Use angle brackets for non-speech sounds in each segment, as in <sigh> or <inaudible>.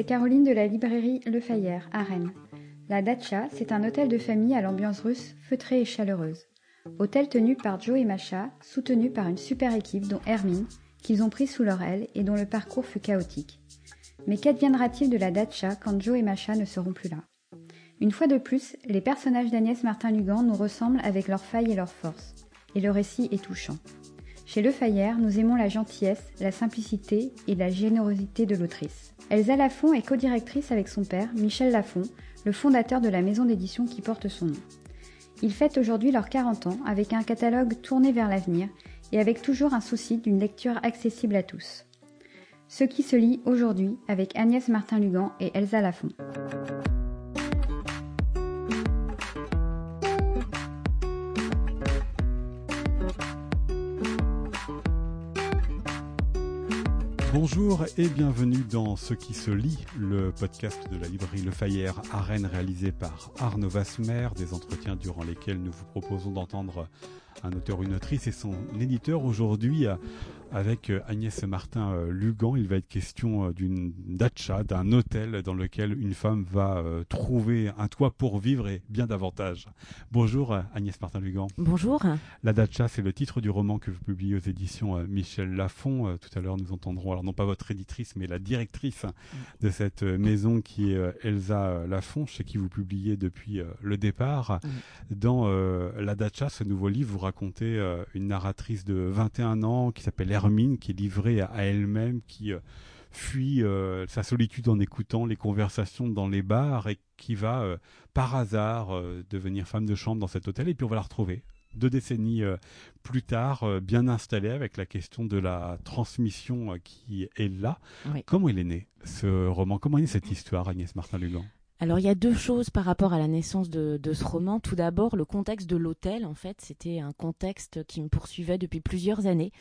c'est Caroline de la librairie Le Fayère à Rennes. La Dacha, c'est un hôtel de famille à l'ambiance russe feutrée et chaleureuse. Hôtel tenu par Joe et Macha, soutenu par une super équipe dont Hermine, qu'ils ont pris sous leur aile et dont le parcours fut chaotique. Mais qu'adviendra-t-il de la Dacha quand Joe et Macha ne seront plus là? Une fois de plus, les personnages d'Agnès Martin-Lugan nous ressemblent avec leurs failles et leurs forces, et le récit est touchant. Chez Le Fayère, nous aimons la gentillesse, la simplicité et la générosité de l'autrice. Elsa Lafont est co-directrice avec son père, Michel Lafont, le fondateur de la maison d'édition qui porte son nom. Ils fêtent aujourd'hui leurs 40 ans avec un catalogue tourné vers l'avenir et avec toujours un souci d'une lecture accessible à tous. Ce qui se lit aujourd'hui avec Agnès Martin-Lugan et Elsa Lafont. Bonjour et bienvenue dans Ce qui se lit, le podcast de la librairie Le Fayère à Rennes réalisé par Arnaud Vasmer, des entretiens durant lesquels nous vous proposons d'entendre un auteur une autrice et son éditeur aujourd'hui avec euh, Agnès Martin euh, Lugan. Il va être question euh, d'une dacha, d'un hôtel dans lequel une femme va trouver un toit pour vivre et bien davantage. Bonjour Agnès Martin Lugan. Bonjour. La dacha, c'est le titre du roman que vous publiez aux éditions Michel Lafon. Tout à l'heure, nous entendrons, alors non pas votre éditrice, mais la directrice de cette maison qui est Elsa Lafon, chez qui vous publiez depuis le départ. Dans La dacha, ce nouveau livre, vous racontez une narratrice de 21 ans qui s'appelle Hermine qui est livrée à, elle-même, qui euh, fuit euh, sa solitude en écoutant les conversations dans les bars et qui va euh, par hasard devenir femme de chambre dans cet hôtel. Et puis on va la retrouver deux décennies plus tard, bien installée avec la question de la transmission qui est là. Comment il est né ce roman? Comment est née cette histoire, Agnès Martin-Lugan? Alors il y a deux choses par rapport à la naissance de, ce roman. Tout d'abord, le contexte de l'hôtel, en fait, c'était un contexte qui me poursuivait depuis plusieurs années.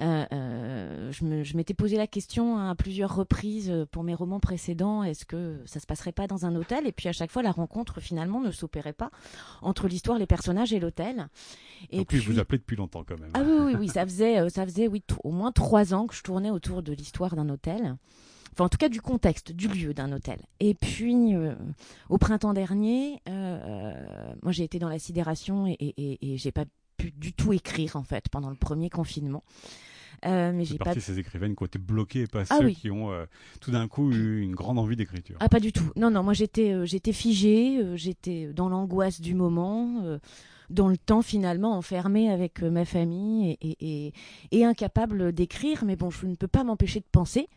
Euh, euh, je m'étais posé la question à plusieurs reprises pour mes romans précédents, est-ce que ça se passerait pas dans un hôtel? Et puis à chaque fois, la rencontre finalement ne s'opérait pas entre l'histoire, les personnages et l'hôtel. Et puis, je vous appelais depuis longtemps quand même. Ah oui, oui, oui, ça faisait, euh, ça faisait oui, au moins trois ans que je tournais autour de l'histoire d'un hôtel enfin en tout cas du contexte, du lieu d'un hôtel. Et puis euh, au printemps dernier, euh, euh, moi j'ai été dans la sidération et, et, et, j'ai pas pu du tout écrire en fait pendant le premier confinement. Euh, mais j'ai pas ces écrivaines qui ont été bloquées et pas ah ceux qui ont tout d'un coup eu une grande envie d'écriture. Ah pas du tout. Non non, moi j'étais j'étais figée, j'étais dans l'angoisse du moment dans le temps finalement enfermée avec ma famille et, et, et incapable d'écrire. Mais bon, je ne peux pas m'empêcher de penser.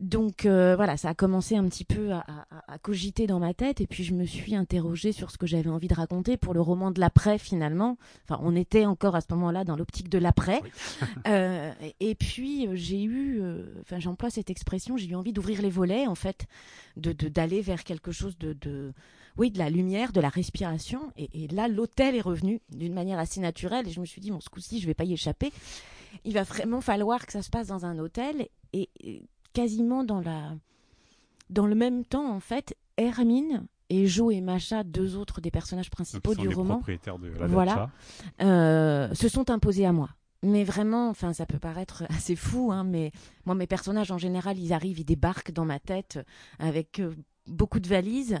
Donc euh, voilà, ça a commencé un petit peu à, cogiter dans ma tête et puis je me suis interrogée sur ce que j'avais envie de raconter pour le roman de l'après finalement. Enfin, on était encore à ce moment-là dans l'optique de l'après. <laughs> Euh, et puis euh, j'ai eu, enfin j'emploie cette expression, j'ai eu envie d'ouvrir les volets en fait, de d'aller vers quelque chose de, oui, de la lumière, de la respiration. Et, là, l'hôtel est revenu d'une manière assez naturelle. Et je me suis dit, bon, ce coup-ci, je vais pas y échapper. Il va vraiment falloir que ça se passe dans un hôtel. et quasiment dans la dans le même temps en fait Hermine et Jo et Macha, deux autres des personnages principaux du roman, de la voilà, euh, se sont imposés à moi. Mais vraiment, enfin, ça peut paraître <laughs> assez fou, hein, mais moi, mes personnages en général, ils arrivent, ils débarquent dans ma tête avec euh, beaucoup de valises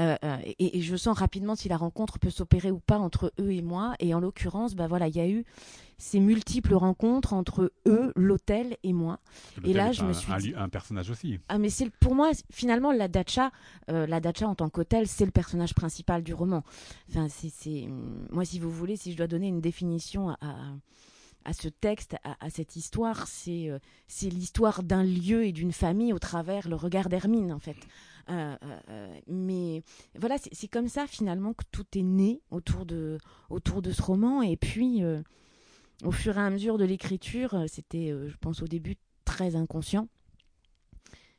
euh, euh, et, je sens rapidement si la rencontre peut s'opérer ou pas entre eux et moi. Et en l'occurrence, bah voilà, il y a eu ces multiples rencontres entre eux, l'hôtel et moi. Et là, je me suis un, dit... un, personnage aussi. Ah mais c'est pour moi finalement la dacha, euh, la dacha en tant qu'hôtel, c'est le personnage principal du roman. Enfin, c'est moi si vous voulez, si je dois donner une définition à, à ce texte, à, cette histoire, c'est c'est l'histoire d'un lieu et d'une famille au travers le regard d'Hermine en fait. Euh, euh, euh, mais voilà, c'est comme ça finalement que tout est né autour de, autour de ce roman. Et puis, au fur et à mesure de l'écriture, c'était, je pense, au début très inconscient.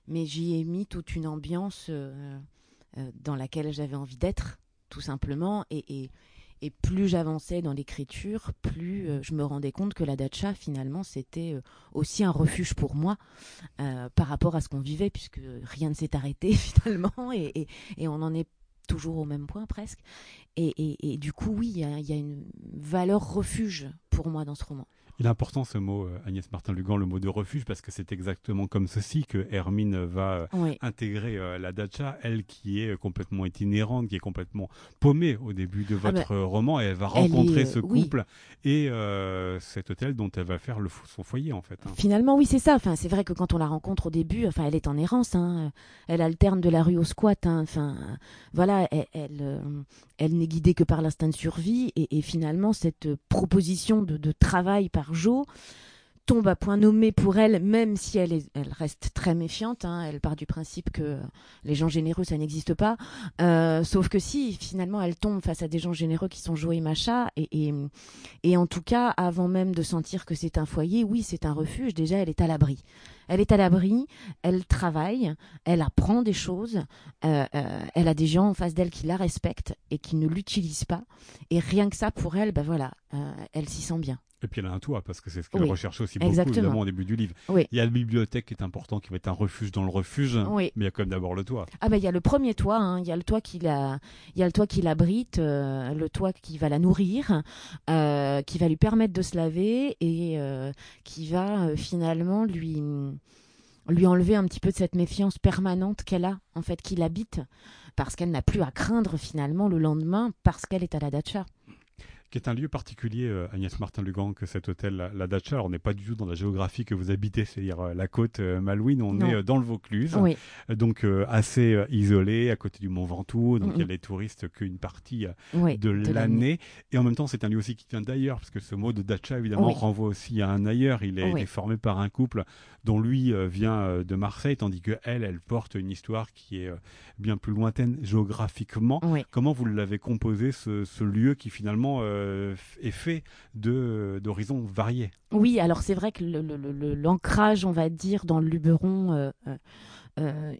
Mais j'y ai mis toute une ambiance dans laquelle j'avais envie d'être, tout simplement. et, et plus j'avançais dans l'écriture, plus euh, je me rendais compte que la dacha, finalement, c'était euh, aussi un refuge pour moi euh, par rapport à ce qu'on vivait, puisque rien ne s'est arrêté <laughs> finalement, et, et, on en est toujours au même point presque. Et, et du coup, oui, il y, a une valeur refuge pour moi dans ce roman. Il est important ce mot, euh, Agnès Martin-Lugan, le mot de refuge, parce que c'est exactement comme ceci que Hermine va euh, intégrer euh, la dacha, elle qui est complètement itinérante, qui est complètement paumée au début de ah votre bah, roman, et elle va rencontrer ce couple et cet hôtel dont elle va faire le, son foyer en fait. Hein. Finalement, oui, c'est ça. Enfin, c'est vrai que quand on la rencontre au début, enfin, elle est en errance. Hein. Elle alterne de la rue au squat. Hein. Enfin, voilà, elle, elle, n'est guidée que par l'instinct de survie, et, finalement, cette proposition de, travail par Jo tombe à point nommé pour elle, même si elle, elle reste très méfiante. Hein. elle part du principe que les gens généreux, ça n'existe pas. Euh, sauf que si, finalement, elle tombe face à des gens généreux qui sont Jo et Macha. Et, et, en tout cas, avant même de sentir que c'est un foyer, oui, c'est un refuge. Déjà, elle est à l'abri. Elle est à l'abri, elle travaille, elle apprend des choses, euh, euh, elle a des gens en face d'elle qui la respectent et qui ne l'utilisent pas. Et rien que ça, pour elle, ben voilà, elle s'y sent bien. Et puis elle a un toit, parce que c'est ce qu'elle recherche aussi beaucoup, évidemment, au début du livre. Il y a la bibliothèque qui est important, qui va être un refuge dans le refuge, mais il y a quand même d'abord le toit. Ah ben il y a le premier toit, hein. il y a le toit qui la, il y a le toit qui l'abrite, euh, le toit qui va la nourrir, euh, qui va lui permettre de se laver et euh, qui va finalement lui lui enlever un petit peu de cette méfiance permanente qu'elle a, en fait, qui l'habite, parce qu'elle n'a plus à craindre finalement le lendemain, parce qu'elle est à la dacha qui est un lieu particulier, euh, Agnès Martin-Lugan, que cet hôtel, la, Dacha. Alors, on n'est pas du tout dans la géographie que vous habitez, c'est-à-dire euh, la côte euh, Malouine, on est dans le Vaucluse, donc assez isolé, à côté du Mont Ventoux, donc il y a les touristes qu'une partie de, l'année. Et en même temps, c'est un lieu aussi qui vient d'ailleurs, parce que ce mot de Dacha, évidemment, renvoie aussi à un ailleurs. Il est, il est formé par un couple dont lui vient de Marseille, tandis que elle, elle porte une histoire qui est bien plus lointaine géographiquement. Comment vous l'avez composé, ce, lieu qui finalement euh, est fait d'horizons variés? Oui, alors c'est vrai que l'ancrage, on va dire, dans le Luberon... Euh, euh,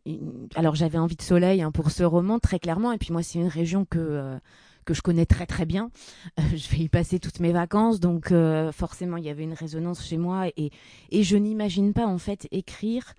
alors j'avais envie de soleil hein, pour ce roman très clairement. Et puis moi c'est une région que que je connais très très bien. <laughs> je vais y passer toutes mes vacances, donc forcément il y avait une résonance chez moi et, je n'imagine pas en fait écrire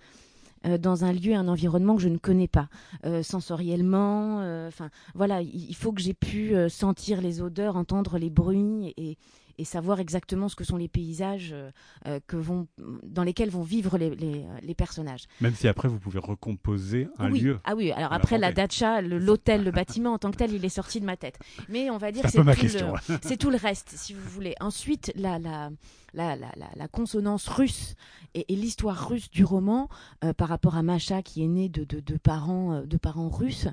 euh, dans un lieu, un environnement que je ne connais pas, euh, sensoriellement. Euh, enfin, voilà, il faut que j'ai pu sentir les odeurs, entendre les bruits et, et savoir exactement ce que sont les paysages euh, euh, que vont, dans lesquels vont vivre les, les, les, personnages. Même si après vous pouvez recomposer un lieu. Ah oui, alors après la dacha, l'hôtel, le, bâtiment en tant que tel, il est sorti de ma tête. Mais on va dire c'est tout, c'est tout le reste, si vous voulez. Ensuite, la, la, la, la, la consonance russe et, l'histoire russe du roman euh, par rapport à Macha qui est née de, de, de parents, de parents russes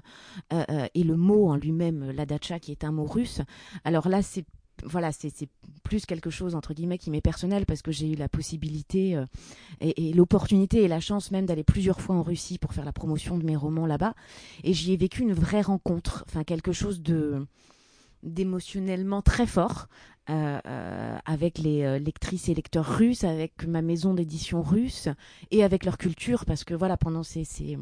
et le mot en lui-même, la dacha qui est un mot russe. Alors là, c'est voilà, c'est plus quelque chose entre guillemets qui m'est personnel parce que j'ai eu la possibilité euh, et, l'opportunité et la chance même d'aller plusieurs fois en Russie pour faire la promotion de mes romans là-bas. Et j'y ai vécu une vraie rencontre, enfin quelque chose de d'émotionnellement très fort euh, euh, avec les lectrices et lecteurs russes, avec ma maison d'édition russe et avec leur culture parce que voilà pendant ces, ces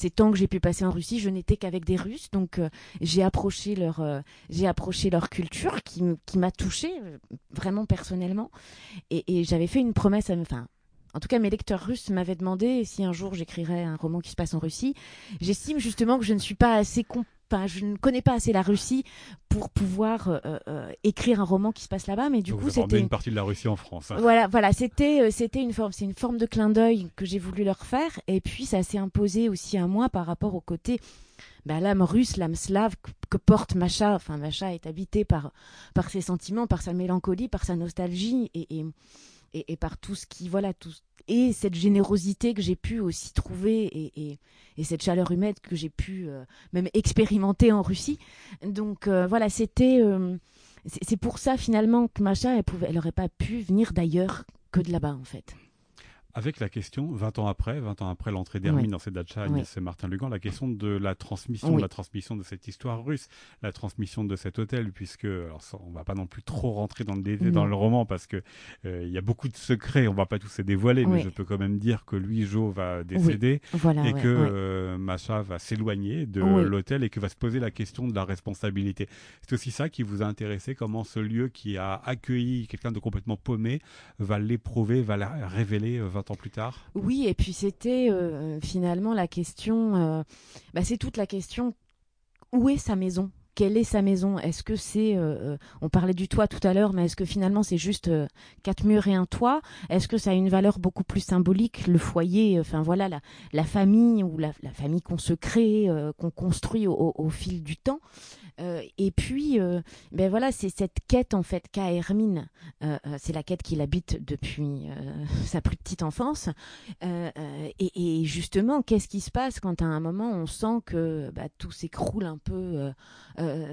ces temps que j'ai pu passer en Russie, je n'étais qu'avec des Russes, donc euh, j'ai approché leur euh, j'ai approché leur culture qui, qui m'a touchée euh, vraiment personnellement, et, j'avais fait une promesse à enfin en tout cas, mes lecteurs russes m'avaient demandé si un jour j'écrirais un roman qui se passe en Russie. J'estime justement que je ne suis pas assez je ne connais pas assez la Russie pour pouvoir euh, euh, euh, écrire un roman qui se passe là-bas, mais du coup c'était une partie de la Russie en France. Hein. Voilà, voilà, c'était c'était une forme, c'est une forme de clin d'œil que j'ai voulu leur faire, et puis ça s'est imposé aussi à moi par rapport au côté bah, l'âme russe, l'âme slave que, porte Macha. Enfin, Macha est habité par par ses sentiments, par sa mélancolie, par sa nostalgie et, et et, par tout ce qui voilà tout et cette générosité que j'ai pu aussi trouver et, et, cette chaleur humaine que j'ai pu euh, même expérimenter en Russie. Donc euh, voilà, c'était euh, c'est pour ça finalement que Macha elle elle aurait pas pu venir d'ailleurs que de là-bas en fait. Avec la question, 20 ans après, 20 ans après l'entrée d'Hermine dans cette dacha, Agnès Martin Lugan, la question de la transmission, la transmission de cette histoire russe, la transmission de cet hôtel, puisque, alors on va pas non plus trop rentrer dans le dans le roman parce que euh, il y a beaucoup de secrets, on va pas tous les dévoiler, mais je peux quand même dire que lui, Jo, va décéder et que euh, Macha va s'éloigner de l'hôtel et que va se poser la question de la responsabilité. C'est aussi ça qui vous a intéressé, comment ce lieu qui a accueilli quelqu'un de complètement paumé va l'éprouver, va la révéler euh, plus tard. Oui, et puis c'était euh, finalement la question, euh, bah, c'est toute la question, où est sa maison? Quelle est sa maison? Est-ce que c'est, on parlait du toit tout à l'heure, mais est-ce que finalement c'est juste quatre murs et un toit? Est-ce que ça a une valeur beaucoup plus symbolique, le foyer, enfin voilà, la, famille ou la, famille qu'on se crée, qu'on construit au, fil du temps? Euh, et puis, euh, ben voilà, c'est cette quête en fait qu'a Hermine. Euh, c'est la quête qu'il habite depuis <laughs> sa plus petite enfance. Et, justement, qu'est-ce qui se passe quand à un moment on sent que bah, tout s'écroule un peu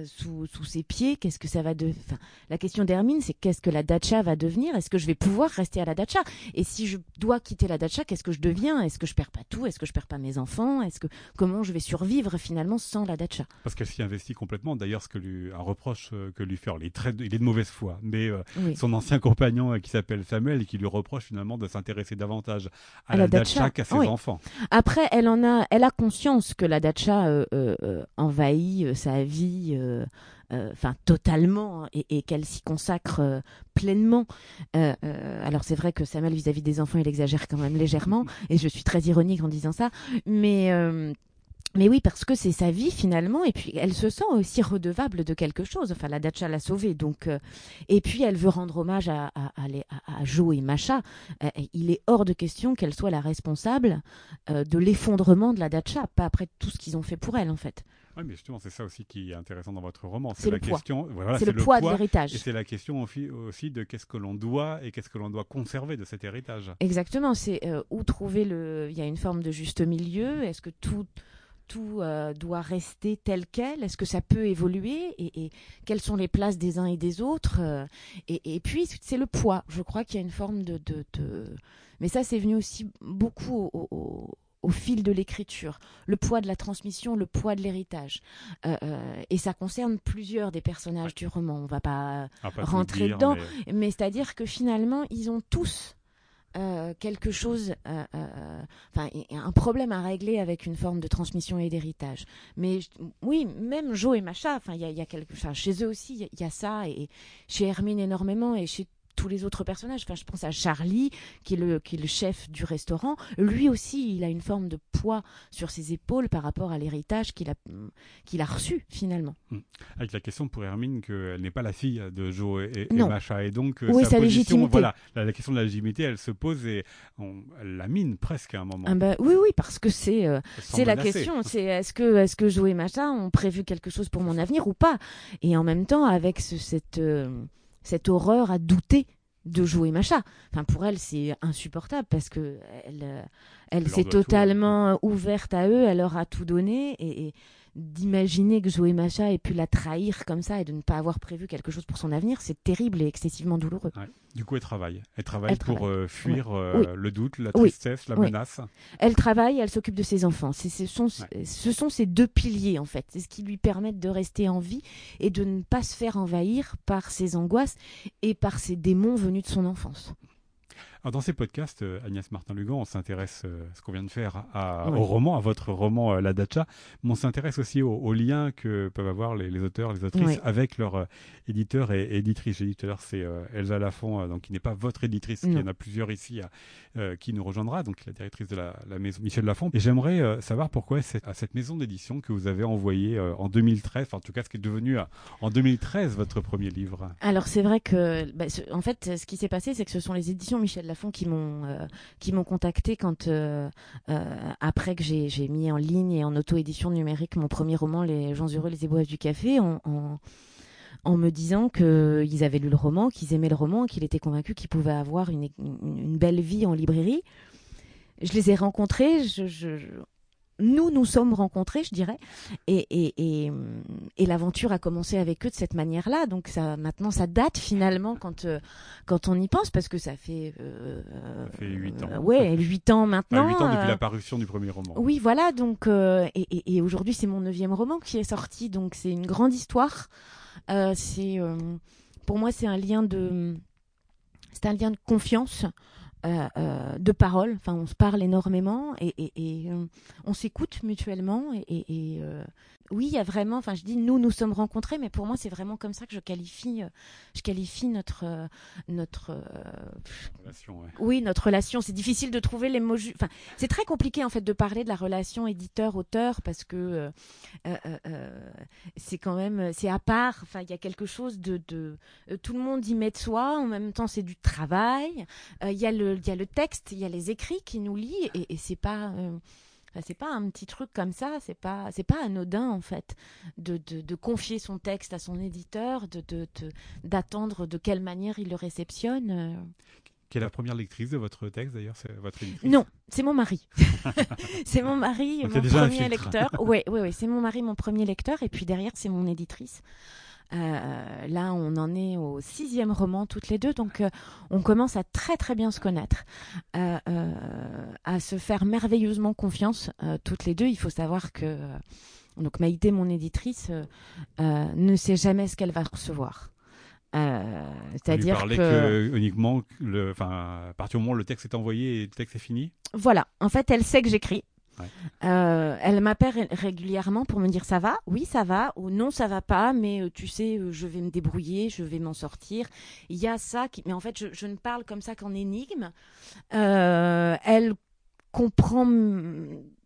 sous, sous, ses pieds Qu'est-ce que ça va de enfin, La question d'Hermine, c'est qu'est-ce que la dacha va devenir? Est-ce que je vais pouvoir rester à la dacha? Et si je dois quitter la dacha, qu'est-ce que je deviens? Est-ce que je perds pas tout? Est-ce que je perds pas mes enfants? Est-ce que comment je vais survivre finalement sans la dacha? Parce qu'elle s'y investit complètement. D'ailleurs ce que lui, un reproche euh, que lui fait. il, est il est de mauvaise foi, mais euh, son ancien compagnon euh, qui s'appelle Samuel et qui lui reproche finalement de s'intéresser davantage à, la, dacha, qu'à ses enfants. Après, elle en a, elle a conscience que la dacha envahit sa vie. Enfin totalement hein, et, qu'elle s'y consacre pleinement. alors c'est vrai que Samuel vis-à-vis -vis des enfants, il exagère quand même légèrement, <laughs> et je suis très ironique en disant ça, mais mais oui, parce que c'est sa vie finalement, et puis elle se sent aussi redevable de quelque chose. Enfin, la Dacha l'a sauvée, donc. Euh, et puis elle veut rendre hommage à, à, à, Joe et Macha. Euh, il est hors de question qu'elle soit la responsable euh, de l'effondrement de la Dacha, pas après tout ce qu'ils ont fait pour elle en fait. Oui, mais justement, c'est ça aussi qui est intéressant dans votre roman. C'est la question. Voilà, c'est le, poids, de l'héritage. Et c'est la question aussi de qu'est-ce que l'on doit et qu'est-ce que l'on doit conserver de cet héritage. Exactement. C'est où trouver le. Il y a une forme de juste milieu. Est-ce que tout tout euh, doit rester tel quel Est-ce que ça peut évoluer et, quelles sont les places des uns et des autres euh, et, puis c'est le poids. Je crois qu'il y a une forme de, mais ça c'est venu aussi beaucoup au, fil de l'écriture, le poids de la transmission, le poids de l'héritage. Euh, et ça concerne plusieurs des personnages du roman. On va pas, rentrer dedans, mais c'est-à-dire que finalement, ils ont tous euh, quelque chose, euh, euh, enfin un problème à régler avec une forme de transmission et d'héritage. Mais oui, même Joe et Macha, enfin il y a, y a quelque, chez eux aussi il y, a ça et chez Hermine énormément et chez tous les autres personnages. Enfin, je pense à Charlie, qui est, le, qui est le chef du restaurant. Lui aussi, il a une forme de poids sur ses épaules par rapport à l'héritage qu'il a, qu'il a reçu finalement. Hmm. Avec la question pour Hermine qu'elle n'est pas la fille de Joe et, Macha. Et donc, euh, sa, légitimité. Voilà, la, question de la légitimité, elle se pose et on, elle la mine presque à un moment. Ah bah, oui, oui, parce que c'est, euh, c'est la question. C'est est-ce que, est-ce que Joe et Macha ont prévu quelque chose pour mon avenir ou pas? Et en même temps, avec ce, cette. Euh, cette horreur à douter de jouer Macha. Enfin, pour elle, c'est insupportable parce que elle, elle s'est totalement ouverte à eux, elle leur a tout donné et, d'imaginer que Zoé Macha ait pu la trahir comme ça et de ne pas avoir prévu quelque chose pour son avenir, c'est terrible et excessivement douloureux. Du coup, elle travaille. Elle travaille pour euh, fuir euh, le doute, la tristesse, la menace. Elle travaille, elle s'occupe de ses enfants. Ce sont, ce sont ces deux piliers, en fait. C'est ce qui lui permettent de rester en vie et de ne pas se faire envahir par ses angoisses et par ses démons venus de son enfance dans ces podcasts, euh, Agnès Martin-Lugan, on s'intéresse, euh, ce qu'on vient de faire, à, au roman, à votre roman euh, La Dacha, mais on s'intéresse aussi aux, liens que peuvent avoir les, auteurs, les autrices avec leur éditeur et éditrice. J'ai dit tout à l'heure, c'est Elsa Lafont, donc qui n'est pas votre éditrice, qui en a plusieurs ici, qui nous rejoindra, donc la directrice de la, maison Michel Lafont. Et j'aimerais savoir pourquoi c'est à cette maison d'édition que vous avez envoyé en 2013, en tout cas ce qui est devenu en 2013 votre premier livre? Alors c'est vrai que, bah, en fait, ce qui s'est passé, c'est que ce sont les éditions Michel Lafont qui m'ont euh, qui m'ont contacté quand euh, euh, après que j'ai mis en ligne et en auto-édition numérique mon premier roman Les gens heureux, les éboueurs du café en, en me disant qu'ils avaient lu le roman, qu'ils aimaient le roman, qu'ils étaient convaincus qu'ils pouvaient avoir une, une, belle vie en librairie. Je les ai rencontrés, nous nous sommes rencontrés, je dirais, et, et, et, l'aventure a commencé avec eux de cette manière-là. Donc ça, maintenant, ça date finalement quand euh, quand on y pense, parce que ça fait euh, ça fait huit ans. Euh, ouais, huit ans maintenant. Huit ans depuis la parution du premier roman. Oui, voilà. Donc et, et, aujourd'hui, c'est mon neuvième roman qui est sorti, donc c'est une grande histoire. c'est pour moi, c'est un lien de c'est un lien de confiance. Euh, euh, de parole. Enfin, on se parle énormément et, euh, on s'écoute mutuellement. Et, oui, il y a vraiment, enfin je dis nous nous sommes rencontrés, mais pour moi c'est vraiment comme ça que je qualifie, euh, je qualifie notre euh, notre euh, relation. Oui, notre relation. C'est difficile de trouver les mots. Enfin, c'est très compliqué en fait de parler de la relation éditeur-auteur parce que c'est quand même c'est à part. Enfin, il y a quelque chose de, de tout le monde y met de soi. En même temps, c'est du travail. Il y a le il y a le texte, il y a les écrits qui nous lient et, et c'est pas c'est pas un petit truc comme ça, c'est pas c'est pas anodin en fait de, de, confier son texte à son éditeur, de d'attendre de, quelle manière il le réceptionne. Euh. Quelle est la première lectrice de votre texte d'ailleurs C'est votre Non, c'est mon mari. <laughs> c'est mon mari, mon premier lecteur. Oui, oui, oui, c'est mon mari, mon premier lecteur, et puis derrière c'est mon éditrice. Euh, là, on en est au sixième roman toutes les deux, donc euh, on commence à très très bien se connaître, euh, à se faire merveilleusement confiance toutes les deux. Il faut savoir que donc Maïté, mon éditrice, ne sait jamais ce qu'elle va recevoir. C'est-à-dire que... que, uniquement, le, à partir du moment où le texte est envoyé et le texte est fini? Voilà. En fait, elle sait que j'écris. Euh, elle m'appelle régulièrement pour me dire ça va, oui ça va, ou non ça va pas, mais euh, tu sais, euh, je vais me débrouiller, je vais m'en sortir. Il y a ça, qui... mais en fait je, ne parle comme ça qu'en énigme. elle comprend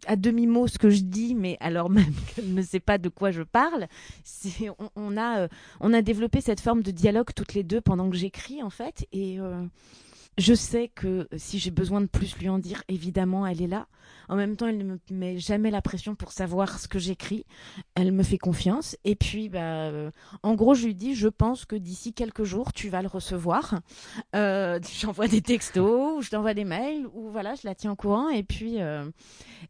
à demi-mot ce que je dis, mais alors <laughs> même qu'elle ne sait pas de quoi je parle. On, on, a, on a développé cette forme de dialogue toutes les deux pendant que j'écris en fait, et je sais que si j'ai besoin de plus lui en dire, évidemment, elle est là. En même temps, elle ne me met jamais la pression pour savoir ce que j'écris. Elle me fait confiance. Et puis, bah, euh, en gros, je lui dis, je pense que d'ici quelques jours, tu vas le recevoir. Euh, <laughs> J'envoie des textos, ou je t'envoie des mails, ou voilà, je la tiens au courant. Et puis, euh,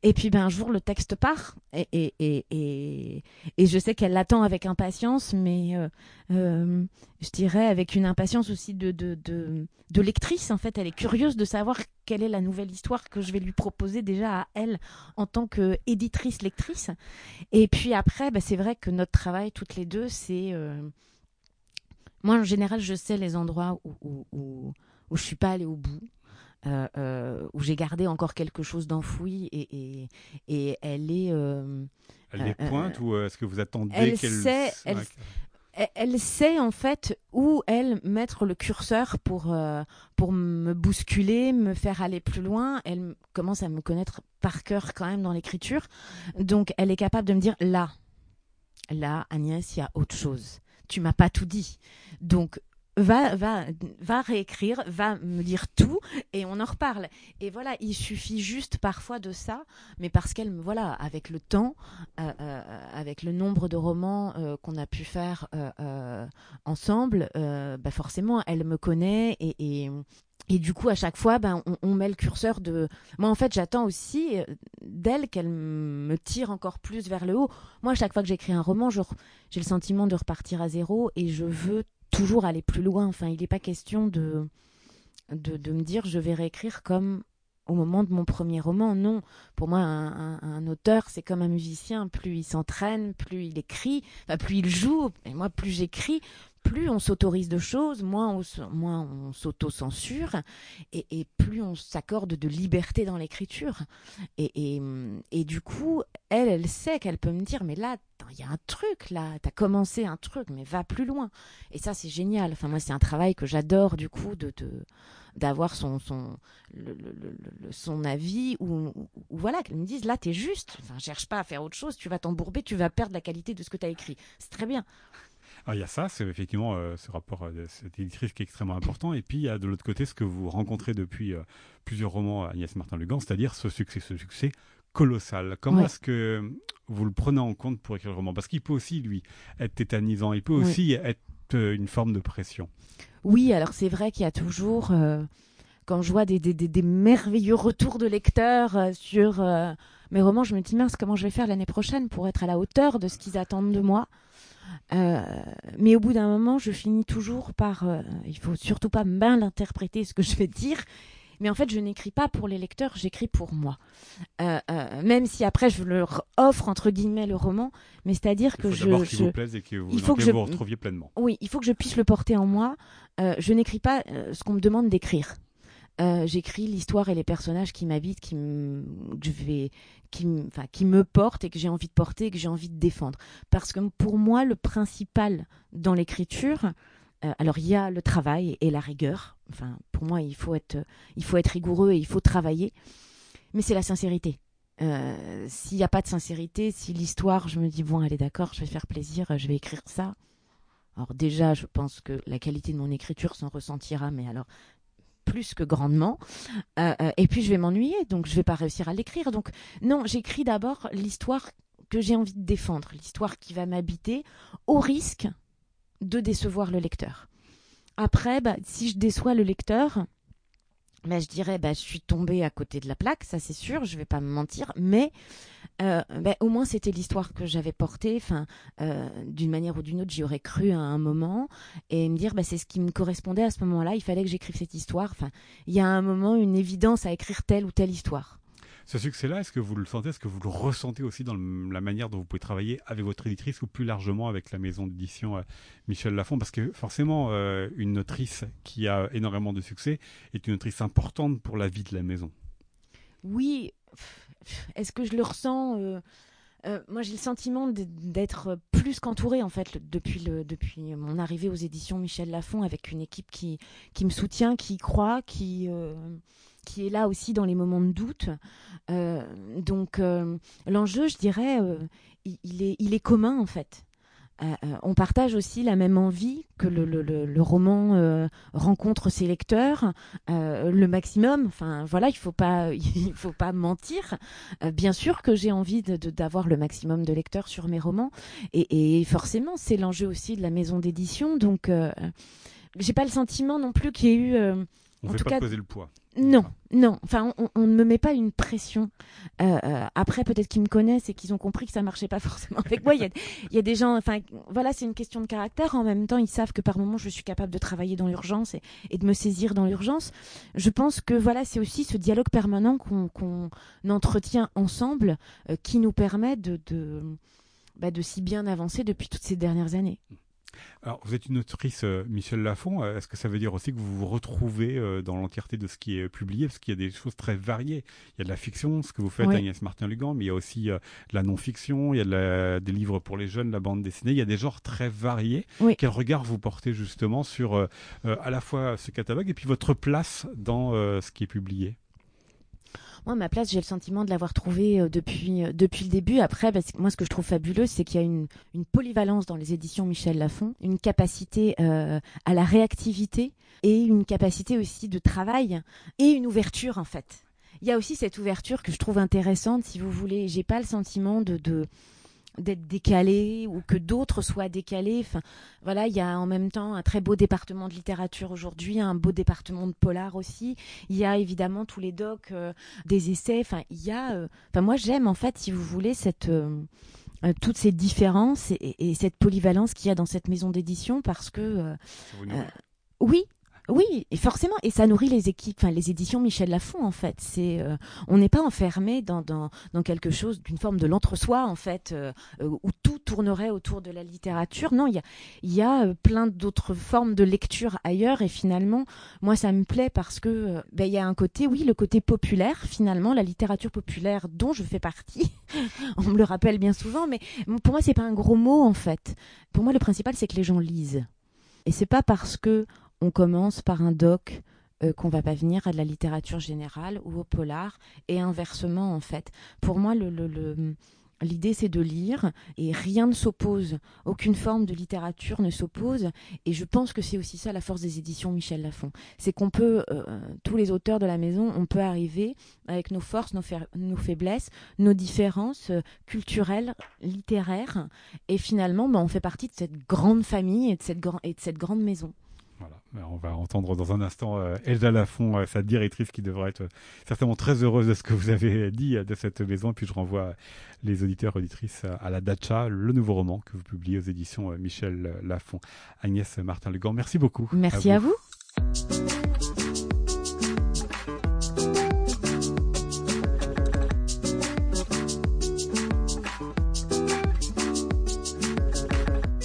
et puis, ben, un jour, le texte part. Et, je sais qu'elle l'attend avec impatience, mais euh, euh, je dirais avec une impatience aussi de, de, de, de, lectrice. En fait, elle est curieuse de savoir quelle est la nouvelle histoire que je vais lui proposer déjà à elle en tant qu'éditrice, lectrice. Et puis après, bah, c'est vrai que notre travail, toutes les deux, c'est... Euh... Moi, en général, je sais les endroits où, où, où, où je suis pas allée au bout. Euh, euh, où j'ai gardé encore quelque chose d'enfoui et, et, et, elle est. Euh, elle les pointe ou est-ce que vous attendez qu'elle. Sait, elle, elle sait en fait où elle mettre le curseur pour euh, me bousculer, me faire aller plus loin. Elle commence à me connaître par cœur quand même dans l'écriture, donc elle est capable de me dire là, là Agnès, il y a autre chose. Tu m'as pas tout dit, donc va, va, va réécrire, va me dire tout et on en reparle. Et voilà, il suffit juste parfois de ça, mais parce qu'elle, voilà, avec le temps, euh, euh, avec le nombre de romans euh, qu'on a pu faire ensemble, bah forcément, elle me connaît et, et, du coup, à chaque fois, ben, on, met le curseur de. Moi, en fait, j'attends aussi d'elle qu'elle me tire encore plus vers le haut. Moi, à chaque fois que j'écris un roman, j'ai le sentiment de repartir à zéro et je veux toujours aller plus loin. Enfin, il n'est pas question de, de, me dire je vais réécrire comme au moment de mon premier roman. Non, pour moi, un, auteur, c'est comme un musicien. Plus il s'entraîne, plus il écrit, plus il joue. Et moi, plus j'écris, plus on s'autorise de choses, moins on, moins on s'auto-censure, et, plus on s'accorde de liberté dans l'écriture. Et, et, du coup, elle, elle sait qu'elle peut me dire, mais là, il y a un truc, là, t'as commencé un truc, mais va plus loin. Et ça, c'est génial. Enfin, moi, c'est un travail que j'adore, du coup, de... d'avoir son son son avis ou, voilà qu'elle me dise là t'es juste enfin cherche pas à faire autre chose tu vas t'embourber tu vas perdre la qualité de ce que tu as écrit c'est très bien il y a ça, c'est effectivement euh, ce rapport euh, de cette éditrice qui est extrêmement important. Et puis il y a de l'autre côté ce que vous rencontrez depuis euh, plusieurs romans Agnès Martin-Lugan, c'est-à-dire ce succès, ce succès colossal. Comment est-ce que vous le prenez en compte pour écrire le roman? Parce qu'il peut aussi, lui, être tétanisant, il peut aussi être une forme de pression. Oui, alors c'est vrai qu'il y a toujours, quand je vois des, des, des, merveilleux retours de lecteurs sur mes romans, je me dis mince, comment je vais faire l'année prochaine pour être à la hauteur de ce qu'ils attendent de moi? Euh, mais au bout d'un moment, je finis toujours par. Euh, il faut surtout pas mal interpréter ce que je vais dire. Mais en fait, je n'écris pas pour les lecteurs, j'écris pour moi. Euh, même si après, je leur offre entre guillemets le roman, mais c'est-à-dire que je. Qu'il vous plaise et que vous, il faut que je... vous retrouviez pleinement. Oui, il faut que je puisse le porter en moi. je n'écris pas ce qu'on me demande d'écrire. J'écris l'histoire et les personnages qui m'habitent, qui me, qui, enfin, qui me portent et que j'ai envie de porter et que j'ai envie de défendre. Parce que pour moi, le principal dans l'écriture, alors il y a le travail et la rigueur. Enfin, pour moi, il faut être, il faut être rigoureux et il faut travailler. Mais c'est la sincérité. Euh, s'il n'y a pas de sincérité, si l'histoire, je me dis, bon, allez, d'accord, je vais faire plaisir, je vais écrire ça. Alors déjà, je pense que la qualité de mon écriture s'en ressentira, mais alors plus que grandement. Euh, euh, et puis je vais m'ennuyer, donc je vais pas réussir à l'écrire. Donc non, j'écris d'abord l'histoire que j'ai envie de défendre, l'histoire qui va m'habiter, au risque de décevoir le lecteur. Après, bah, si je déçois le lecteur, bah, je dirais, bah, je suis tombée à côté de la plaque, ça c'est sûr, je vais pas me mentir, mais euh, bah, au moins c'était l'histoire que j'avais portée, enfin, euh, d'une manière ou d'une autre, j'y aurais cru à un moment, et me dire, bah, c'est ce qui me correspondait à ce moment-là, il fallait que j'écrive cette histoire, enfin, il y a un moment une évidence à écrire telle ou telle histoire. Ce succès-là, est-ce que vous le sentez, est-ce que vous le ressentez aussi dans la manière dont vous pouvez travailler avec votre éditrice ou plus largement avec la maison d'édition euh, Michel Lafon Parce que forcément, euh, une autrice qui a énormément de succès est une autrice importante pour la vie de la maison. Oui, est-ce que je le ressens euh, moi, j'ai le sentiment d'être plus qu'entourée en fait depuis, mon arrivée aux éditions Michel Lafon avec une équipe qui, qui me soutient, qui y croit, qui, qui est là aussi dans les moments de doute. Euh, donc euh, l'enjeu, je dirais, euh, il, est, il est commun en fait. on partage aussi la même envie que le, le, le, roman rencontre ses lecteurs, le maximum. Enfin, voilà, il faut pas, <laughs> il faut pas mentir. bien sûr que j'ai envie d'avoir de, le maximum de lecteurs sur mes romans, et, et forcément, c'est l'enjeu aussi de la maison d'édition. Donc, j'ai pas le sentiment non plus qu'il y ait eu. on ne fait pas peser le poids. Non, non. Enfin, on, ne me met pas une pression. Euh, euh, après, peut-être qu'ils me connaissent et qu'ils ont compris que ça marchait pas <laughs> forcément avec moi. Il y a, des gens. Enfin, voilà, c'est une question de caractère. En même temps, ils savent que par moment, je suis capable de travailler dans l'urgence et, de me saisir dans l'urgence. Je pense que voilà, c'est aussi ce dialogue permanent qu'on entretient ensemble euh, qui nous permet de, de, bah, de si bien avancer depuis toutes ces dernières années. Alors, vous êtes une autrice, euh, Michel Lafon. Euh, est-ce que ça veut dire aussi que vous vous retrouvez euh, dans l'entièreté de ce qui est publié? Parce qu'il y a des choses très variées. Il y a de la fiction, ce que vous faites, Agnès Martin-Lugan, mais il y a aussi de la non-fiction, il y a des livres pour les jeunes, la bande dessinée. Il y a des genres très variés. Quel regard vous portez justement sur à la fois ce catalogue et puis votre place dans ce qui est publié? Moi, ma place, j'ai le sentiment de l'avoir trouvée euh, depuis, euh, depuis le début. Après, moi, ce que je trouve fabuleux, c'est qu'il y a une, une, polyvalence dans les éditions Michel Lafon, une capacité euh, à la réactivité et une capacité aussi de travail et une ouverture, en fait. Il y a aussi cette ouverture que je trouve intéressante, si vous voulez. J'ai pas le sentiment de, de d'être décalé ou que d'autres soient décalés. Enfin, voilà, il y a en même temps un très beau département de littérature aujourd'hui, un beau département de polar aussi. Il y a évidemment tous les docs, euh, des essais. Enfin, il y a. Euh, enfin, moi, j'aime en fait, si vous voulez, cette euh, toutes ces différences et, et cette polyvalence qu'il y a dans cette maison d'édition parce que. oui, oui, et forcément, et ça nourrit les équipes, enfin les éditions Michel Lafon en fait. C'est, euh, on n'est pas enfermé dans, quelque chose d'une forme de l'entre-soi en fait, euh, euh, où tout tournerait autour de la littérature. Non, il y a, y a plein d'autres formes de lecture ailleurs, et finalement, moi ça me plaît parce que ben, il y a un côté, oui, le côté populaire finalement, la littérature populaire dont je fais partie. <laughs> on me le rappelle bien souvent, mais pour moi c'est pas un gros mot en fait. Pour moi le principal c'est que les gens lisent. Et c'est pas parce que on commence par un doc euh, qu'on va pas venir à de la littérature générale ou au polar et inversement en fait. Pour moi L'idée, c'est de lire et rien ne s'oppose. Aucune forme de littérature ne s'oppose. Et je pense que c'est aussi ça la force des éditions Michel Lafon. C'est qu'on peut, euh, tous les auteurs de la maison, on peut arriver avec nos forces, nos, nos faiblesses, nos différences euh, culturelles, littéraires. Et finalement, bah, on fait partie de cette grande famille et de cette, et de cette grande maison. Voilà. On va entendre dans un instant euh, Elsa Lafont, euh, sa directrice, qui devrait être euh, certainement très heureuse de ce que vous avez dit de cette maison. puis je renvoie les auditeurs auditrices à la Dacha, le nouveau roman que vous publiez aux éditions Michel Lafont. Agnès Martin-Legan, merci beaucoup. Merci À vous.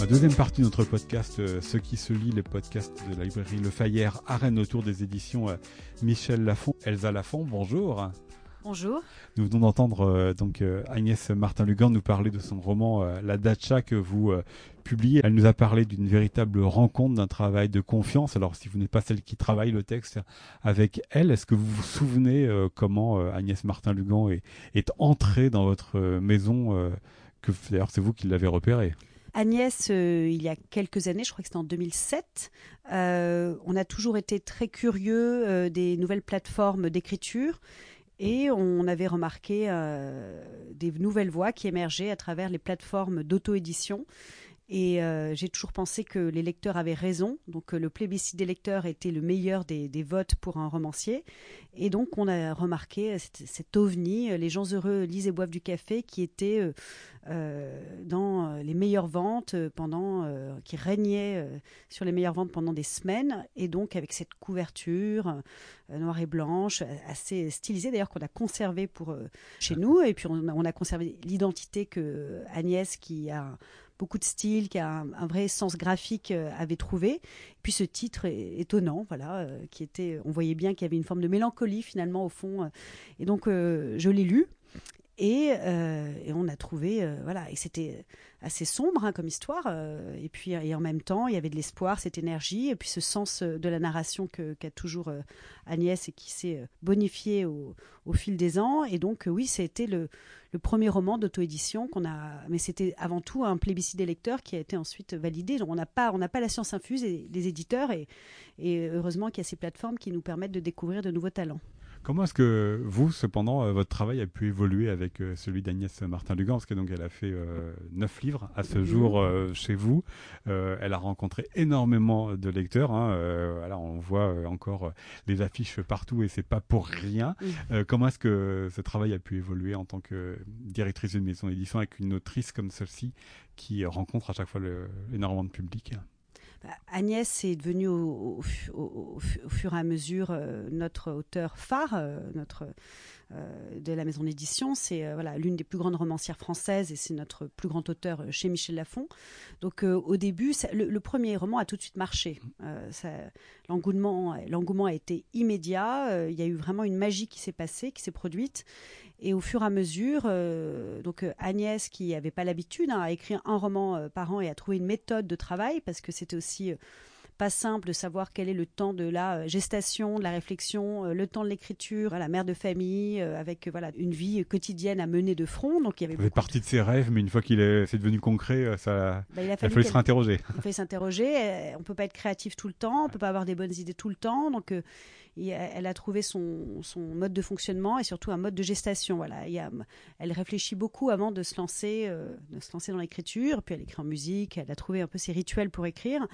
Deuxième partie de notre podcast, euh, Ce qui se lit, les podcasts de la librairie Le Fayère, arène autour des éditions euh, Michel Lafont, Elsa Lafont, bonjour. Bonjour. Nous venons d'entendre euh, donc Agnès Martin-Lugan nous parler de son roman La Dacha que vous publiez. Elle nous a parlé d'une véritable rencontre, d'un travail de confiance. Alors si vous n'êtes pas celle qui travaille le texte avec elle, est-ce que vous vous souvenez comment Agnès Martin-Lugan est, est, entrée dans votre maison que d'ailleurs c'est vous qui l'avez repérée? Agnès, euh, il y a quelques années, je crois que c'était en 2007, euh, on a toujours été très curieux euh, des nouvelles plateformes d'écriture et on avait remarqué des nouvelles voix qui émergeaient à travers les plateformes d'auto-édition. Et j'ai toujours pensé que les lecteurs avaient raison. Donc le plébiscite des lecteurs était le meilleur des, votes pour un romancier. Et donc on a remarqué cet, ovni, les gens heureux lisent et boivent du café, qui était euh, dans euh, les meilleures ventes euh, pendant, qui régnaient sur les meilleures ventes pendant des semaines, et donc avec cette couverture noire et blanche, assez stylisée d'ailleurs qu'on a conservée pour chez nous, et puis on, a conservé l'identité que Agnès, qui a beaucoup de style, qui a un, vrai sens graphique, avait trouvé. Et puis ce titre étonnant, voilà, qui était, on voyait bien qu'il y avait une forme de mélancolie finalement au fond. et donc je l'ai lu. Euh, et, on a trouvé, euh, voilà, et c'était assez sombre hein, comme histoire. Euh, et puis, et en même temps, il y avait de l'espoir, cette énergie, et puis ce sens de la narration qu'a toujours Agnès et qui s'est bonifié au, fil des ans. Et donc, oui, c'était le, premier roman d'auto-édition qu'on a, mais c'était avant tout un plébiscite des lecteurs qui a été ensuite validé. Donc, on n'a pas, pas la science infuse et les éditeurs, et heureusement qu'il y a ces plateformes qui nous permettent de découvrir de nouveaux talents. Comment est-ce que vous, cependant, euh, votre travail a pu évoluer avec euh, celui d'Agnès Martin-Lugan Parce que donc elle a fait euh, neuf livres à ce jour chez vous. elle a rencontré énormément de lecteurs. Hein. on voit encore les affiches partout et c'est pas pour rien. Comment est-ce que ce travail a pu évoluer en tant que directrice d'une maison d'édition avec une autrice comme celle-ci qui rencontre à chaque fois énormément de public? Agnès est devenue au, fur et à mesure euh, notre auteur phare, euh, notre euh, de la maison d'édition. C'est voilà l'une des plus grandes romancières françaises et c'est notre plus grand auteur chez Michel Lafon. Donc au début, le, premier roman a tout de suite marché. l'engouement, l'engouement a été immédiat. il y a eu vraiment une magie qui s'est passée, qui s'est produite. Et au fur et à mesure, euh, donc euh, Agnès, qui n'avait pas l'habitude hein, à écrire un roman euh, par an et à trouver une méthode de travail, parce que c'était aussi pas simple de savoir quel est le temps de la gestation, de la réflexion, le temps de l'écriture, la mère de famille, avec voilà une vie quotidienne à mener de front. Donc il y avait. Ça partie de ses rêves, mais une fois qu'il est, c'est devenu concret, ça. Bah, il a fallu. Il s'interroger. On peut pas être créatif tout le temps, on peut pas avoir des bonnes idées tout le temps, donc elle a trouvé son, mode de fonctionnement et surtout un mode de gestation. Voilà, elle réfléchit beaucoup avant de se lancer, euh, de se lancer dans l'écriture. Puis elle écrit en musique. Elle a trouvé un peu ses rituels pour écrire.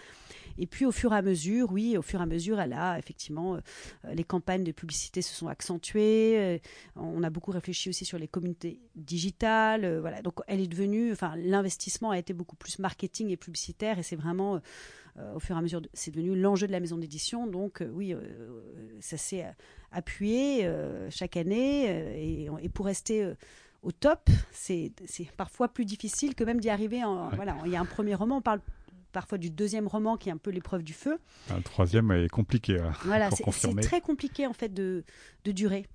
Et puis au fur et à mesure, oui, au fur et à mesure, elle a effectivement euh, les campagnes de publicité se sont accentuées. Euh, on a beaucoup réfléchi aussi sur les communautés digitales. voilà, donc elle est devenue, enfin, l'investissement a été beaucoup plus marketing et publicitaire. Et c'est vraiment au fur et à mesure, c'est devenu l'enjeu de la maison d'édition. Donc oui, ça s'est euh, appuyé euh, chaque année euh, et, pour rester au top, c'est parfois plus difficile que même d'y arriver. En, Voilà, il y a un premier roman, on parle parfois du deuxième roman qui est un peu l'épreuve du feu. Un troisième est compliqué. voilà, c'est très compliqué en fait de, de durer.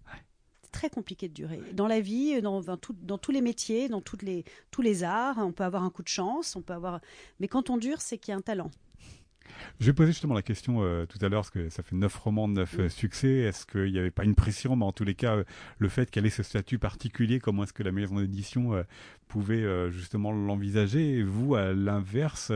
C'est très compliqué de durer. Dans la vie, dans, dans, dans, tous les métiers, dans toutes les, tous les arts, on peut avoir un coup de chance, on peut avoir. Mais quand on dure, c'est qu'il y a un talent. Je vais poser justement la question euh, tout à l'heure, parce que ça fait neuf romans, neuf euh, succès. Est-ce qu'il n'y avait pas une pression? Mais en tous les cas, euh, le fait qu'elle ait ce statut particulier, comment est-ce que la maison d'édition pouvait justement l'envisager? Et vous, à l'inverse,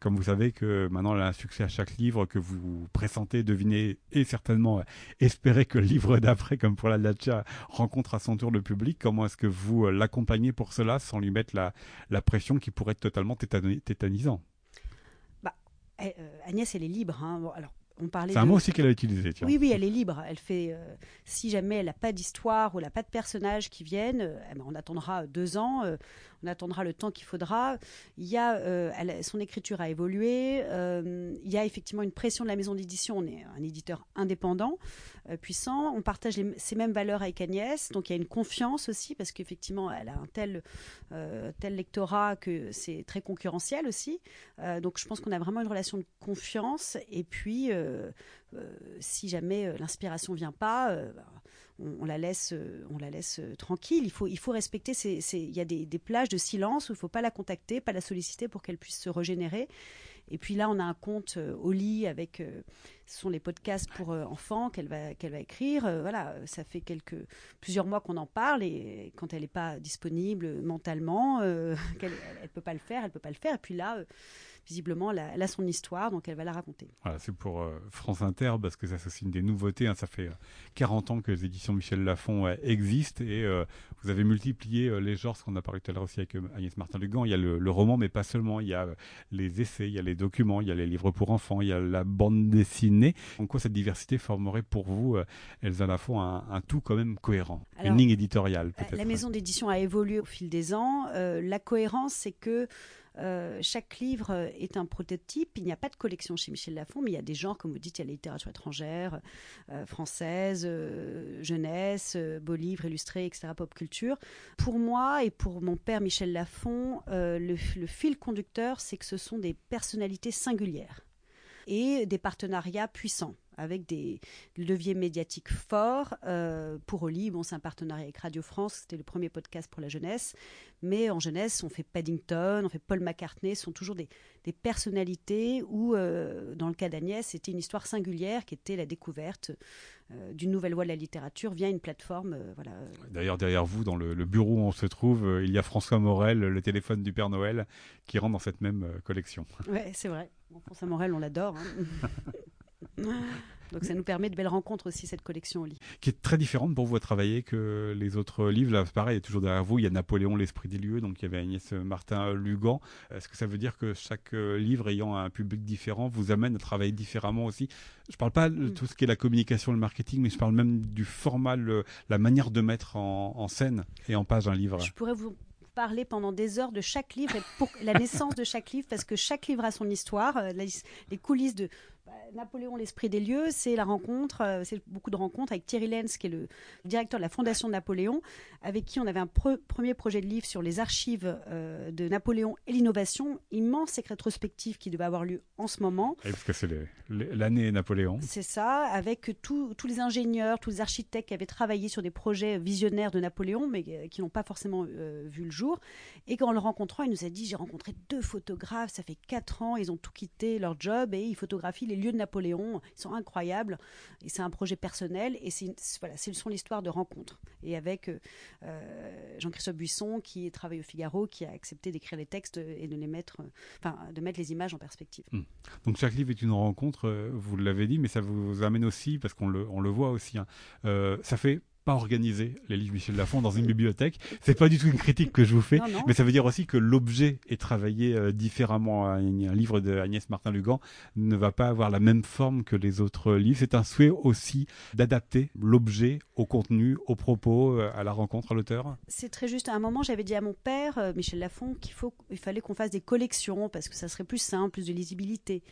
comme vous savez que maintenant elle a un succès à chaque livre, que vous pressentez, devinez et certainement espérez que le livre d'après, comme pour la Dacia, rencontre à son tour le public, comment est-ce que vous l'accompagnez pour cela sans lui mettre la, la pression qui pourrait être totalement tétanisant? Agnès, elle est libre. Hein. alors, on parlait. C'est un mot aussi qu'elle a utilisé. Oui, oui, elle est libre. Elle fait. Euh, si jamais elle n'a pas d'histoire ou elle n'a pas de personnages qui viennent, euh, eh ben, on attendra deux ans. On attendra le temps qu'il faudra. Il y a, son écriture a évolué. il y a effectivement une pression de la maison d'édition. On est un éditeur indépendant, puissant. On partage ces mêmes valeurs avec Agnès, donc il y a une confiance aussi parce qu'effectivement, elle a un tel, tel lectorat que c'est très concurrentiel aussi. donc je pense qu'on a vraiment une relation de confiance. Et puis, si jamais l'inspiration vient pas, bah, on, la laisse, on la laisse euh, tranquille. Il faut, il faut respecter. il y a des, plages de silence où il ne faut pas la contacter, pas la solliciter pour qu'elle puisse se régénérer. Et puis là, on a un compte euh, au lit avec, euh, ce sont les podcasts pour enfants qu'elle va, qu'elle va écrire. voilà, ça fait quelques, plusieurs mois qu'on en parle et quand elle n'est pas disponible mentalement, <laughs> qu'elle, elle, peut pas le faire, elle peut pas le faire. Et puis là visiblement, elle a, son histoire, donc elle va la raconter. Voilà, c'est pour euh, France Inter, parce que ça, c'est une des nouveautés. Hein. ça fait 40 euh, ans que les éditions Michel Lafon euh, existent et vous avez multiplié les genres, ce qu'on a parlé tout à l'heure aussi avec Agnès Martin-Lugan. Il y a le, roman, mais pas seulement. Il y a les essais, il y a les documents, il y a les livres pour enfants, il y a la bande dessinée. En quoi cette diversité formerait pour vous, Elsa Lafon, un, un tout quand même cohérent? Une ligne éditoriale, peut-être La maison d'édition a évolué au fil des ans. la cohérence, c'est que euh, chaque livre est un prototype. Il n'y a pas de collection chez Michel Lafon, mais il y a des genres, comme vous dites, il y a la littérature étrangère, euh, française, euh, jeunesse, beaux livres illustrés, etc., pop culture. Pour moi et pour mon père Michel Lafon, le, fil conducteur, c'est que ce sont des personnalités singulières et des partenariats puissants avec des leviers médiatiques forts. Euh, pour Oli, bon, c'est un partenariat avec Radio France, c'était le premier podcast pour la jeunesse. Mais en jeunesse, on fait Paddington, on fait Paul McCartney, ce sont toujours des, personnalités où, euh, dans le cas d'Agnès, c'était une histoire singulière qui était la découverte euh, d'une nouvelle voie de la littérature via une plateforme. voilà. D'ailleurs, derrière vous, dans le, bureau où on se trouve, il y a François Morel, le téléphone du Père Noël, qui rentre dans cette même collection. Oui, c'est vrai. François Morel, on l'adore. Hein. <laughs> Donc ça nous permet de belles rencontres aussi, cette collection au lit. Qui est très différente pour vous à travailler que les autres livres. Là, pareil, toujours derrière vous, il y a Napoléon, l'esprit des lieux, donc il y avait Agnès Martin Lugan. Est-ce que ça veut dire que chaque euh, livre ayant un public différent vous amène à travailler différemment aussi? Je ne parle pas de mm. tout ce qui est la communication, le marketing, mais je parle même du format, la manière de mettre en, scène et en page un livre. Je pourrais vous parler pendant des heures de chaque livre et pour la naissance de chaque livre parce que chaque livre a son histoire, euh, les coulisses de, Napoléon, l'esprit des lieux, c'est la rencontre, euh, c'est beaucoup de rencontres avec Thierry Lenz, qui est le directeur de la Fondation de Napoléon, avec qui on avait un premier projet de livre sur les archives euh, de Napoléon et l'innovation, immense et rétrospective qui devait avoir lieu en ce moment. parce que c'est l'année Napoléon. C'est ça, avec tous les ingénieurs, tous les architectes qui avaient travaillé sur des projets visionnaires de Napoléon, mais euh, qui n'ont pas forcément vu le jour. Et qu'en le rencontrant, il nous a dit, j'ai rencontré deux photographes, ça fait quatre ans, ils ont tout quitté leur job et ils photographient les lieux de Napoléon. Ils sont incroyables. Et c'est un projet personnel. Et c'est voilà, c'est son histoire de rencontre. Et avec euh, euh, Jean-Christophe Buisson, qui travaille au Figaro, qui a accepté d'écrire les textes et de les mettre, enfin, de mettre les images en perspective. Hmm. Donc chaque livre est une rencontre, euh, vous l'avez dit, mais ça vous amène aussi, parce qu'on le, on le voit aussi, hein, ça fait pas organiser les livres Michel Lafon dans une bibliothèque. C'est pas du tout une critique que je vous fais, mais ça veut dire aussi que l'objet est travaillé euh, différemment. Un, livre de Agnès Martin-Lugan ne va pas avoir la même forme que les autres livres. C'est un souhait aussi d'adapter l'objet au contenu, au propos, euh, à la rencontre, à l'auteur. C'est très juste. À un moment, j'avais dit à mon père, euh, Michel Lafon, qu'il faut, il fallait qu'on fasse des collections parce que ça serait plus simple, plus de lisibilité.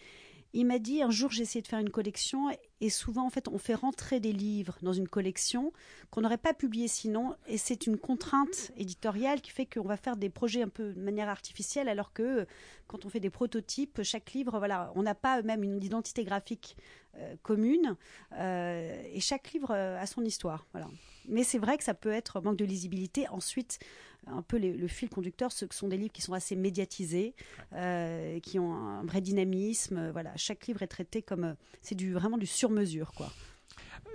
Il m'a dit un jour j'ai essayé de faire une collection et souvent en fait on fait rentrer des livres dans une collection qu'on n'aurait pas publié sinon. Et c'est une contrainte éditoriale qui fait qu'on va faire des projets un peu de manière artificielle alors que quand on fait des prototypes chaque livre voilà on n'a pas même une identité graphique euh, commune euh, et chaque livre a son histoire voilà. Mais c'est vrai que ça peut être manque de lisibilité ensuite un peu le fil conducteur, ce sont des livres qui sont assez médiatisés, euh, qui ont un vrai dynamisme. Voilà, chaque livre est traité comme euh, c'est du vraiment du sur-mesure, quoi.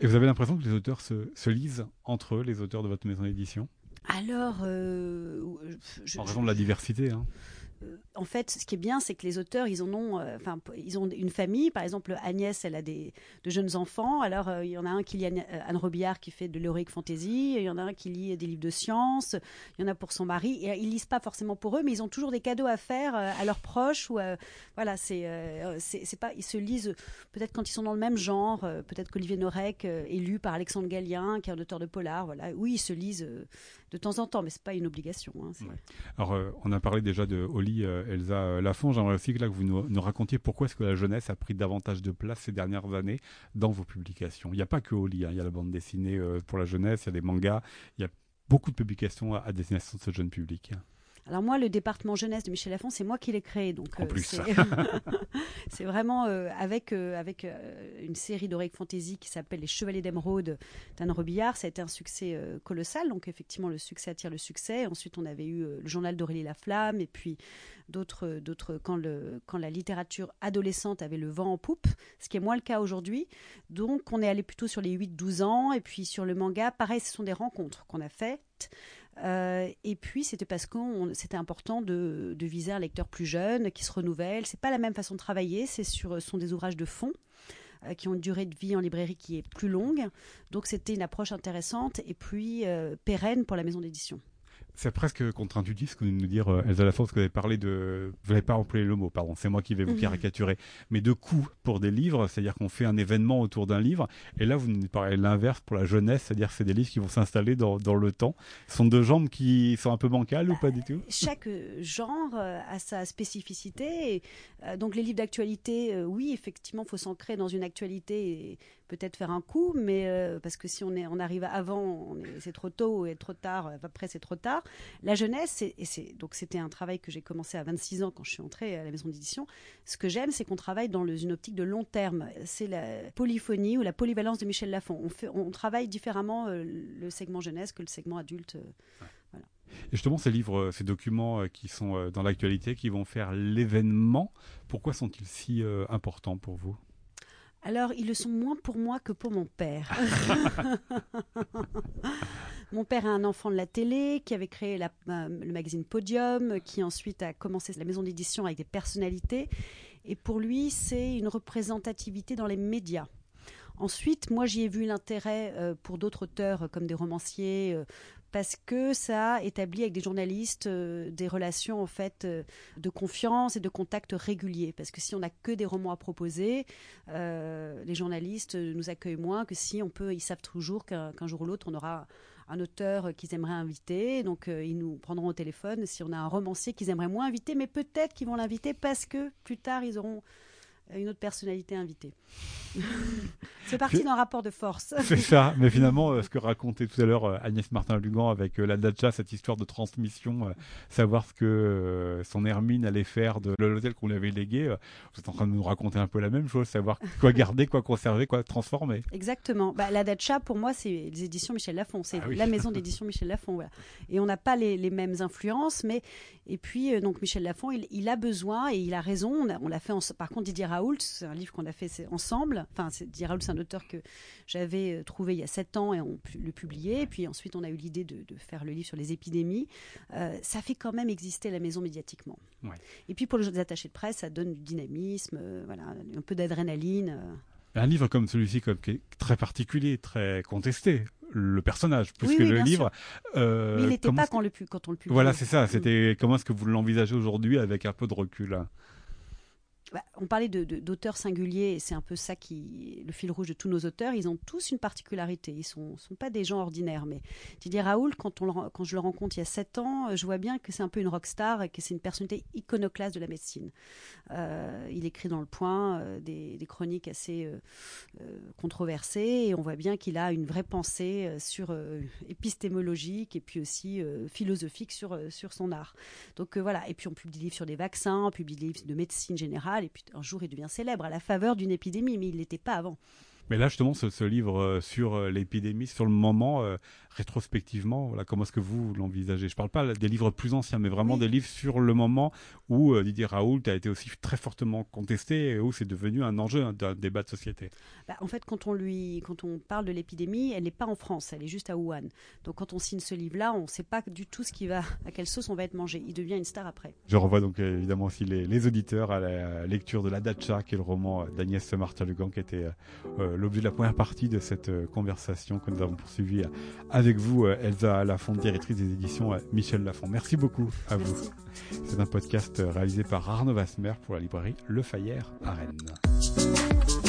Et vous avez l'impression que les auteurs se, lisent entre eux, les auteurs de votre maison d'édition? Alors, euh, en raison de la diversité. Hein. En fait, ce qui est bien, c'est que les auteurs, ils en ont, enfin, ils ont une famille. Par exemple, Agnès, elle a des de jeunes enfants. Alors, il y en a un qui lit Anne, Robillard, qui fait de l'héroïque fantasy. Il y en a un qui lit des livres de science. Il y en a pour son mari. Et ils lisent pas forcément pour eux, mais ils ont toujours des cadeaux à faire à leurs proches ou voilà, c'est c'est pas, ils se lisent peut-être quand ils sont dans le même genre. peut-être qu'Olivier Norek est lu par Alexandre Gallien, qui est un auteur de polar. Voilà, oui, ils se lisent de temps en temps, mais c'est pas une obligation. Hein, Alors, euh, on a parlé déjà de Oli, euh, Elsa euh, Lafont. J'aimerais aussi que, là, que vous nous, racontiez pourquoi est-ce que la jeunesse a pris davantage de place ces dernières années dans vos publications. Il n'y a pas que Oli, hein. il y a la bande dessinée pour la jeunesse, il y a des mangas, il y a beaucoup de publications à, destination de ce jeune public. Alors moi, le département jeunesse de Michel Lafon, c'est moi qui l'ai créé. Donc, en plus. c'est <laughs> <laughs> vraiment avec, avec une série d'Oreille Fantasy qui s'appelle Les Chevaliers d'Émeraude d'Anne Robillard. Ça a été un succès colossal. Donc effectivement, le succès attire le succès. Ensuite, on avait eu le journal d'Aurélie Laflamme et puis d'autres, d'autres quand, le, quand la littérature adolescente avait le vent en poupe, ce qui est moins le cas aujourd'hui. Donc on est allé plutôt sur les 8-12 ans. Et puis sur le manga, pareil, ce sont des rencontres qu'on a faites. Euh, et puis c'était parce que c'était important de, viser un lecteur plus jeune, qui se renouvelle. C'est pas la même façon de travailler, c'est sur sont des ouvrages de fond euh, qui ont une durée de vie en librairie qui est plus longue. Donc c'était une approche intéressante et puis euh, pérenne pour la maison d'édition. C'est presque contre-intuitif ce que vous nous dire, euh, Elsa que vous avez parlé de. Vous n'avez pas employé le mot, pardon, c'est moi qui vais vous mhm. caricaturer. Mais de coûts pour des livres, c'est-à-dire qu'on fait un événement autour d'un livre. Et là, vous nous parlez l'inverse pour la jeunesse, c'est-à-dire que c'est des livres qui vont s'installer dans, dans, le temps. Ce sont deux jambes qui sont un peu bancales ou pas du tout? Chaque genre euh, a sa spécificité. Euh, donc les livres d'actualité, oui, effectivement, il faut s'ancrer dans une actualité. Et peut-être faire un coup, mais euh, parce que si on, est, on arrive avant, c'est trop tôt et trop tard, après c'est trop tard. La jeunesse, et c'est, donc c'était un travail que j'ai commencé à 26 ans quand je suis entrée à la maison d'édition. Ce que j'aime, c'est qu'on travaille dans une optique de long terme. C'est la polyphonie ou la polyvalence de Michel Lafon. On, fait, on travaille différemment euh, le segment jeunesse que le segment adulte. Euh, et justement, ces livres, ces documents qui sont dans l'actualité, qui vont faire l'événement, pourquoi sont-ils si importants pour vous? Alors, ils le sont moins pour moi que pour mon père. <laughs> mon père est un enfant de la télé qui avait créé la, euh, le magazine Podium, qui ensuite a commencé la maison d'édition avec des personnalités. Et pour lui, c'est une représentativité dans les médias. Ensuite, moi, j'y ai vu l'intérêt euh, pour d'autres auteurs, euh, comme des romanciers, parce que ça établit avec des journalistes euh, des relations en fait euh, de confiance et de contact réguliers. Parce que si on n'a que des romans à proposer, euh, les journalistes nous accueillent moins que si on peut. Ils savent toujours qu'un jour ou l'autre on aura un auteur qu'ils aimeraient inviter, donc ils nous prendront au téléphone. Si on a un romancier qu'ils aimeraient moins inviter, mais peut-être qu'ils vont l'inviter parce que plus tard ils auront une autre personnalité invitée. <laughs> c'est parti d'un rapport de force. <laughs> c'est ça, mais <laughs> finalement, euh, ce que racontait tout à l'heure euh, Agnès Martin-Lugan avec euh, la Dacia, cette histoire de transmission, savoir ce que son Hermine allait faire de l'hôtel qu'on lui avait légué, vous êtes en train de nous raconter un peu la même chose, savoir quoi garder, quoi conserver, quoi transformer. Exactement. Bah, la Dacia, pour moi, c'est les éditions Michel Lafon, c'est ah la maison d'édition Michel Lafon. Et on n'a pas les, les, mêmes influences, mais et puis donc Michel Lafon, il, il, a besoin et il a raison. On l'a fait, en, par contre, Didier Raoult, c'est un livre qu'on a fait ensemble. Enfin, Didier Raoult, c'est un auteur que j'avais euh, trouvé il y a sept ans et on le publié. Et puis ensuite, on a eu l'idée de, faire le livre sur les épidémies. Euh, ça fait quand même exister la maison médiatiquement. Et puis pour les attachés de presse, ça donne du dynamisme, euh, voilà, un peu d'adrénaline. Un livre comme celui-ci, qui est très particulier, très contesté, le personnage, puisque le livre. Mais il n'était pas quand, le, quand on le publie. Voilà, c'est ça. C'était comment est-ce que vous l'envisagez aujourd'hui avec un peu de recul bah, on parlait d'auteurs singuliers, et c'est un peu ça qui le fil rouge de tous nos auteurs. Ils ont tous une particularité. Ils sont, sont pas des gens ordinaires. Mais Didier Raoul, quand je le rencontre il y a sept ans, euh, je vois bien que c'est un peu une rockstar et que c'est une personnalité iconoclaste de la médecine. Euh, il écrit dans Le Point euh, des, chroniques assez controversées et on voit bien qu'il a une vraie pensée sur épistémologique et puis aussi philosophique sur, sur son art. Donc voilà. Et puis on publie des livres sur des vaccins, on publie des livres de médecine générale et puis un jour il devient célèbre à la faveur d'une épidémie, mais il l'était pas avant. Mais là, justement, ce, livre sur l'épidémie, sur le moment, rétrospectivement, voilà, comment est-ce que vous l'envisagez? Je parle pas des livres plus anciens, mais vraiment des livres sur le moment où Didier Raoult a été aussi très fortement contesté et où c'est devenu un enjeu d'un débat de société. Bah, en fait, quand on, lui, quand on parle de l'épidémie, elle n'est pas en France, elle est juste à Wuhan. Donc quand on signe ce livre-là, on ne sait pas du tout ce qui va, à quelle sauce on va être mangé. Il devient une star après. Je renvoie donc évidemment aussi les, auditeurs à la lecture de La Dacha, qui est le roman d'Agnès Martin-Legan, qui était euh, l'objet de la première partie de cette euh, conversation que nous avons poursuivie avec vous, euh, Elsa Lafont, directrice des éditions Michel Lafont. Merci beaucoup à vous. C'est un podcast réalisé par Arnaud Vasmer pour la librairie Le Fayère à Rennes.